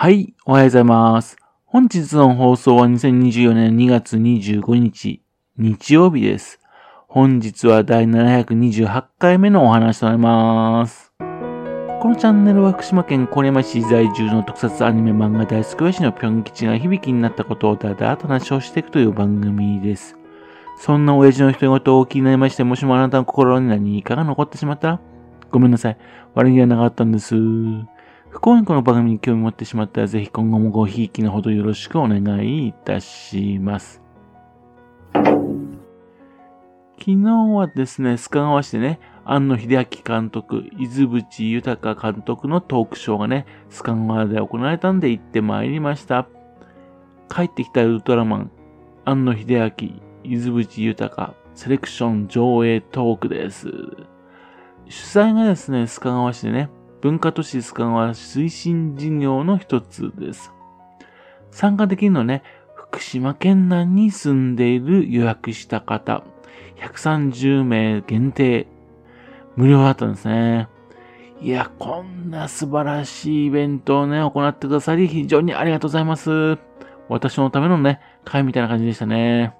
はい、おはようございます。本日の放送は2024年2月25日、日曜日です。本日は第728回目のお話となります。このチャンネルは福島県郡山市在住の特撮アニメ漫画大好き親父のぴょん吉が響きになったことをだだと話をしていくという番組です。そんな親父の人事を気になりまして、もしもあなたの心に何かが残ってしまったら、ごめんなさい。悪気はなかったんです。不幸にこの番組に興味持ってしまったら、ぜひ今後もごひいきのほどよろしくお願いいたします。昨日はですね、須賀川市でね、庵野秀明監督、伊豆淵豊監督のトークショーがね、須賀川で行われたんで行ってまいりました。帰ってきたウルトラマン、庵野秀明、伊豆淵豊セレクション上映トークです。主催がですね、須賀川市でね、文化都市須賀川推進事業の一つです。参加できるのはね、福島県内に住んでいる予約した方、130名限定、無料だったんですね。いや、こんな素晴らしいイベントをね、行ってくださり、非常にありがとうございます。私のためのね、会みたいな感じでしたね。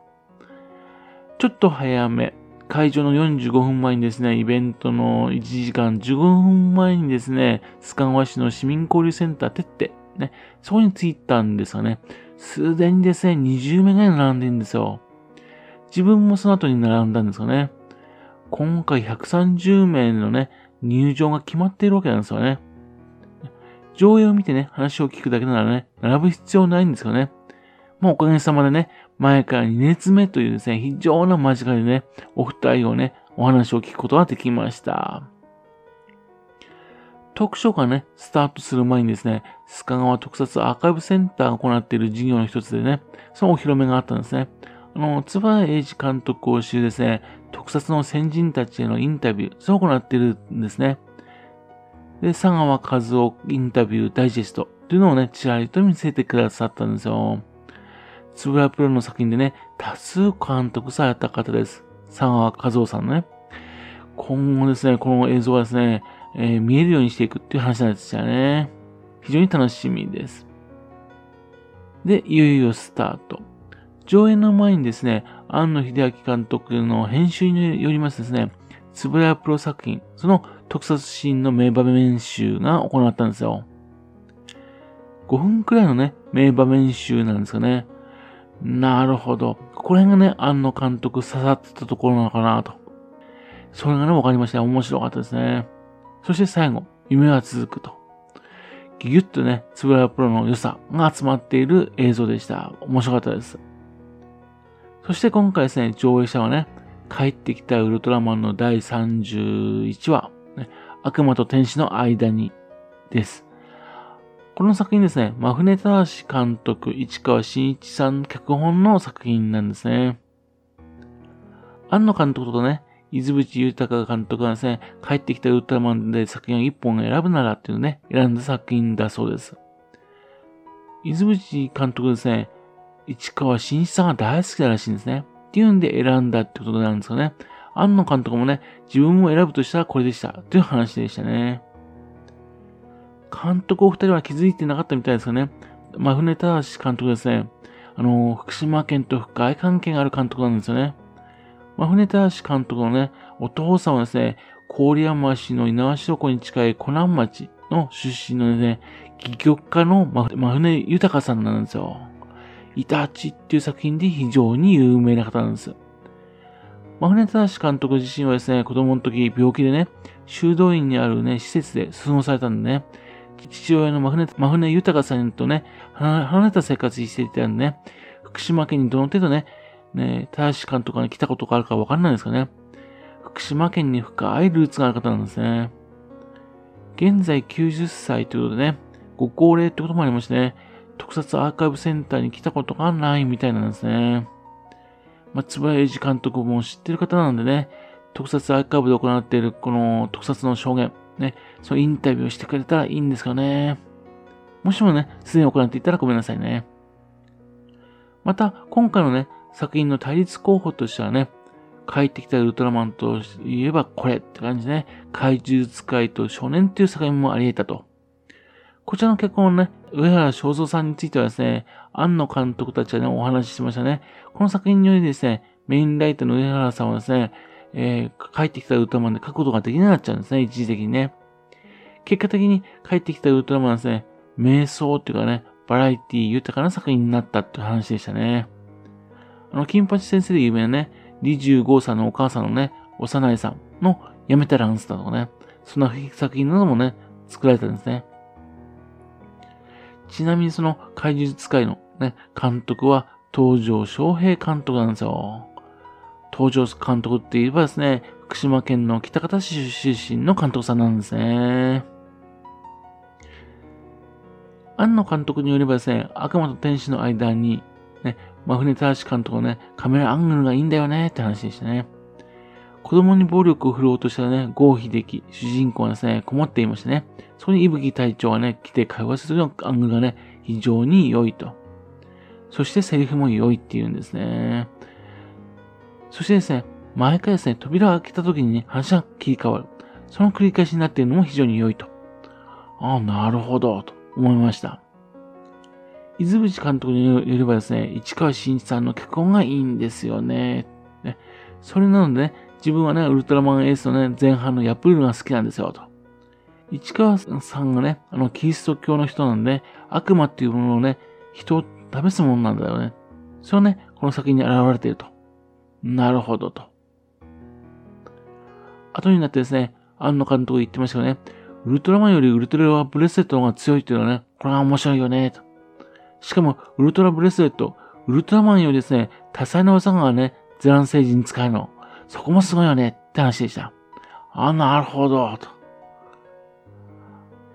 ちょっと早め、会場の45分前にですね、イベントの1時間15分前にですね、スカンワ市の市民交流センターてって、ね、そこに着いたんですがね、すでにですね、20名ぐらい並んでるんですよ。自分もその後に並んだんですよね。今回130名のね、入場が決まっているわけなんですよね。上映を見てね、話を聞くだけならね、並ぶ必要ないんですよね。もうおかげさまでね、前から2列目というですね、非常な間近でね、お二人をね、お話を聞くことができました。特書がね、スタートする前にですね、須賀川特撮アーカイブセンターが行っている事業の一つでね、そのお披露目があったんですね。あの、津原英二監督を知るですね、特撮の先人たちへのインタビュー、そう行っているんですね。で、佐川和夫インタビューダイジェストというのをね、ちらりと見せてくださったんですよ。つぶらプロの作品でね、多数監督された方です。佐川和夫さんのね。今後ですね、この映像はですね、えー、見えるようにしていくっていう話なんですよね。非常に楽しみです。で、いよいよスタート。上映の前にですね、庵野秀明監督の編集によりますですね、つぶらプロ作品、その特撮シーンの名場面集が行ったんですよ。5分くらいのね、名場面集なんですかね。なるほど。これがね、庵野監督刺さってたところなのかなと。それがね、わかりました。面白かったですね。そして最後、夢は続くと。ギュギュッとね、つぶらプロの良さが集まっている映像でした。面白かったです。そして今回ですね、上映者はね、帰ってきたウルトラマンの第31話、ね、悪魔と天使の間にです。この作品ですね、マフネター監督、市川新一さん脚本の作品なんですね。庵野監督とね、伊豆淵豊監督がですね、帰ってきたウルトラマンで作品を一本選ぶならっていうね、選んだ作品だそうです。伊豆淵監督ですね、市川新一さんが大好きだらしいんですね。っていうんで選んだってことなんですよね。庵野監督もね、自分を選ぶとしたらこれでした。という話でしたね。監督お二人は気づいてなかったみたいですよね。マフネターシ監督ですね。あの、福島県と深い関係がある監督なんですよね。マフネターシ監督のね、お父さんはですね、郡山市の猪苗代湖に近い湖南町の出身のね、戯曲家のマフネ豊さんなんですよ。イタチっていう作品で非常に有名な方なんです。マフネターシ監督自身はですね、子供の時病気でね、修道院にあるね、施設で過ごされたんでね、父親のマフネ、マフネ豊さんとね、離れた生活していたんでね、福島県にどの程度ね、ね、大使監督が来たことがあるかわかんないですかね。福島県に深いルーツがある方なんですね。現在90歳ということでね、ご高齢ってこともありましてね、特撮アーカイブセンターに来たことがないみたいなんですね。まあ、つばやじ監督も知ってる方なんでね、特撮アーカイブで行っているこの特撮の証言、ね、そのインタビューしてくれたらいいんですかね。もしもね、すでに行っていたらごめんなさいね。また、今回のね、作品の対立候補としてはね、帰ってきたウルトラマンといえばこれって感じでね、怪獣使いと少年っていう作品もあり得たと。こちらの結婚のね、上原正蔵さんについてはですね、庵野監督たちはね、お話ししましたね。この作品によりですね、メインライトの上原さんはですね、えー、帰ってきたウルトラマンで書くことができなくなっちゃうんですね、一時的にね。結果的に帰ってきたウルトラマンはですね、瞑想っていうかね、バラエティ豊かな作品になったって話でしたね。あの、金八先生で有名なね、李十五さんのお母さんのね、幼いさんの辞めたランスだとかね、そんな作品などもね、作られたんですね。ちなみにその怪獣使いのね、監督は東条昌平監督なんですよ。東条監督って言えばですね、福島県の北方市出身の監督さんなんですね。庵野監督によればですね、悪魔と天使の間に、ね、真船正監督のね、カメラアングルがいいんだよねって話でしたね。子供に暴力を振ろうとしたらね、郷秀樹、主人公はですね、困っていましてね、そこに伊吹隊長がね、来て会話するのアングルがね、非常に良いと。そしてセリフも良いっていうんですね。そしてですね、毎回ですね、扉を開けた時にね、話が切り替わる。その繰り返しになっているのも非常に良いと。ああ、なるほど、と思いました。伊豆淵監督によればですね、市川新一さんの脚本がいいんですよね。ねそれなのでね、自分はね、ウルトラマンエースのね、前半のヤプールが好きなんですよ、と。市川さんがね、あの、キリスト教の人なんで、悪魔っていうものをね、人を試すものなんだよね。それはね、この作品に現れていると。なるほど、と。後になってですね、庵野監督が言ってましたよね。ウルトラマンよりウルトラブレスレットの方が強いっていうのはね、これは面白いよね、と。しかも、ウルトラブレスレット、ウルトラマンよりですね、多彩な技がね、ゼラン星人に使えるの。そこもすごいよねって話でした。あ、なるほど、と。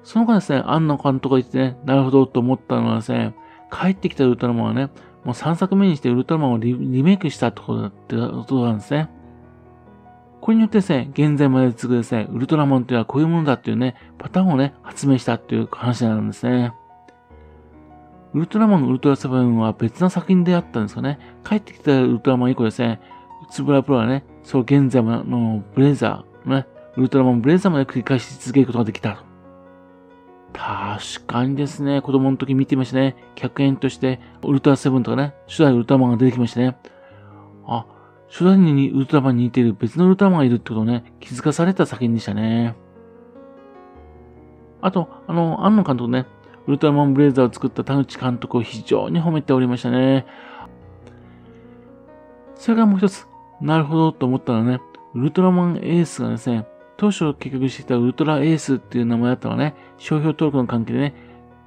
その間ですね、庵野監督が言ってね、なるほどと思ったのはですね、帰ってきたウルトラマンはね、もう3作目にしてウルトラマンをリメイクしたってことだってことなんですね。これによってですね、現在まで続くですね、ウルトラマンっていうのはこういうものだっていうね、パターンをね、発明したっていう話なんですね。ウルトラマン、ウルトラセブンは別な作品であったんですよね。帰ってきたウルトラマン以降ですね、つぶらプロはね、そう現在のブレザー、ね、ウルトラマンブレザーまで繰り返し続けることができた。確かにですね、子供の時見てましたね。客演として、ウルトラセブンとかね、初代ウルトラマンが出てきましたね。あ、初代にウルトラマンに似ている別のウルトラマンがいるってことをね、気づかされた作品でしたね。あと、あの、庵野監督ね、ウルトラマンブレイザーを作った田口監督を非常に褒めておりましたね。それからもう一つ、なるほどと思ったのはね、ウルトラマンエースがですね、当初結局していたウルトラエースっていう名前だったのはね、商標登録の関係でね、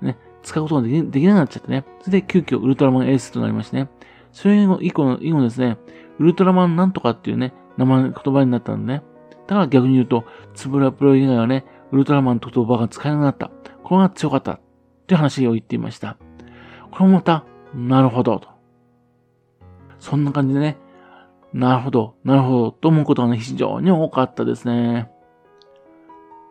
ね、使うことができなくなっちゃってね。それで急遽ウルトラマンエースとなりましてね。それ以降の、以後ですね、ウルトラマンなんとかっていうね、名前、言葉になったんでね。だから逆に言うと、つぶらプロ以外はね、ウルトラマンと言葉が使えなくなった。これが強かった。っていう話を言っていました。これもまた、なるほど、と。そんな感じでね、なるほど、なるほど、と思うことがね、非常に多かったですね。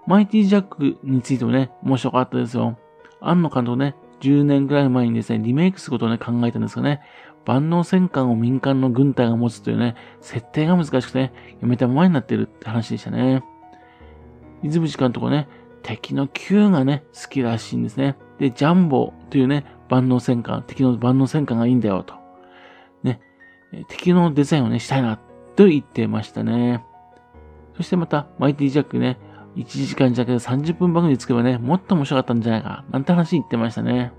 マイティジャックについてもね、面白かったですよ。庵野監督ね、10年くらい前にですね、リメイクすることをね、考えたんですがね、万能戦艦を民間の軍隊が持つというね、設定が難しくてね、やめたままになってるって話でしたね。伊豆淵監督はね、敵の Q がね、好きらしいんですね。で、ジャンボというね、万能戦艦、敵の万能戦艦がいいんだよと。ね、敵のデザインをね、したいな、と言ってましたね。そしてまた、マイティジャックね、1時間弱で30分番組作ればね、もっと面白かったんじゃないか、なんて話言ってましたね。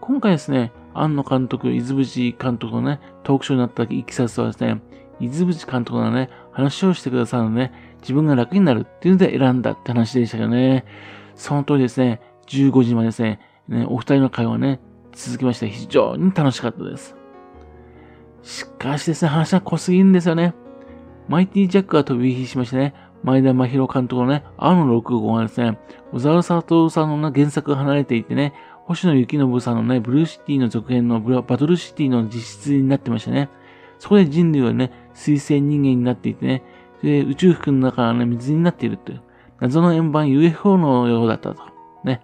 今回ですね、庵野監督、伊豆淵監督のね、トークショーになったいきさつはですね、伊豆淵監督のね、話をしてくださるの、ね、自分が楽になるっていうので選んだって話でしたけどね。その通りですね、15時までですね、ねお二人の会話ね、続きまして非常に楽しかったです。しかしですね、話が濃すぎるんですよね。マイティジャックが飛び火しましてね、前田真宏監督のね、青の6号がですね、小沢悟さんの、原作が離れていてね、星野幸信さんのね、ブルーシティの続編のバトルシティの実質になってましたね。そこで人類はね、水星人間になっていてね、で宇宙服の中がね、水になっているという。謎の円盤 UFO のようだったと。ね。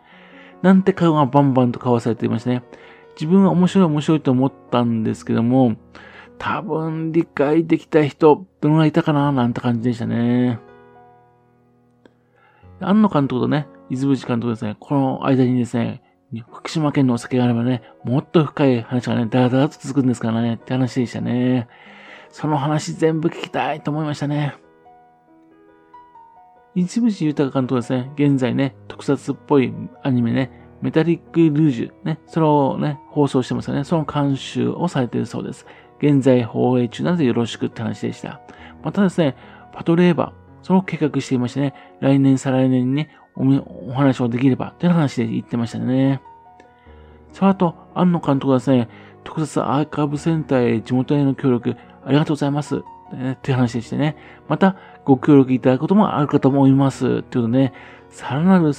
なんて顔がバンバンと交わされていましたね。自分は面白い面白いと思ったんですけども、多分理解できた人、どのがいたかななんて感じでしたね。庵野監督とね、伊豆淵監督ですね、この間にですね、福島県のお酒があればね、もっと深い話がね、だらだらと続くんですからね、って話でしたね。その話全部聞きたいと思いましたね。一部寺豊監督ですね、現在ね、特撮っぽいアニメね、メタリック・ルージュ、ね、それをね、放送してますよね。その監修をされているそうです。現在放映中なのでよろしくって話でした。またですね、パトレーバー、その計画していましてね、来年再来年にね、お話をできれば、という話で言ってましたね。さあ、あと、庵野監督はですね、特撮アーカイブセンターへ地元への協力、ありがとうございます。という話でしてね。また、ご協力いただくこともあるかと思います。ということでね、さらなる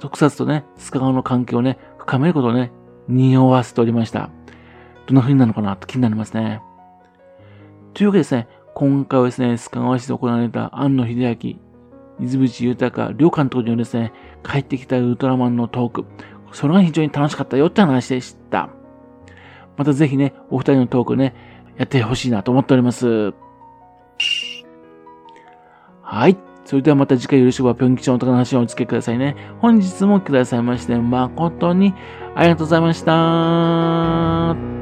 特撮とね、スカ川の関係をね、深めることをね、匂わせておりました。どんな風になるのかなと気になりますね。というわけでですね、今回はですね、須賀川市で行われた庵野秀明、水淵豊、両監督によるですね、帰ってきたウルトラマンのトーク、それが非常に楽しかったよって話でした。またぜひね、お二人のトークね、やってほしいなと思っております。はい。それではまた次回よろしければ、ぴょん吉のお宝の話をお付けくださいね。本日もくださいまして、誠にありがとうございました。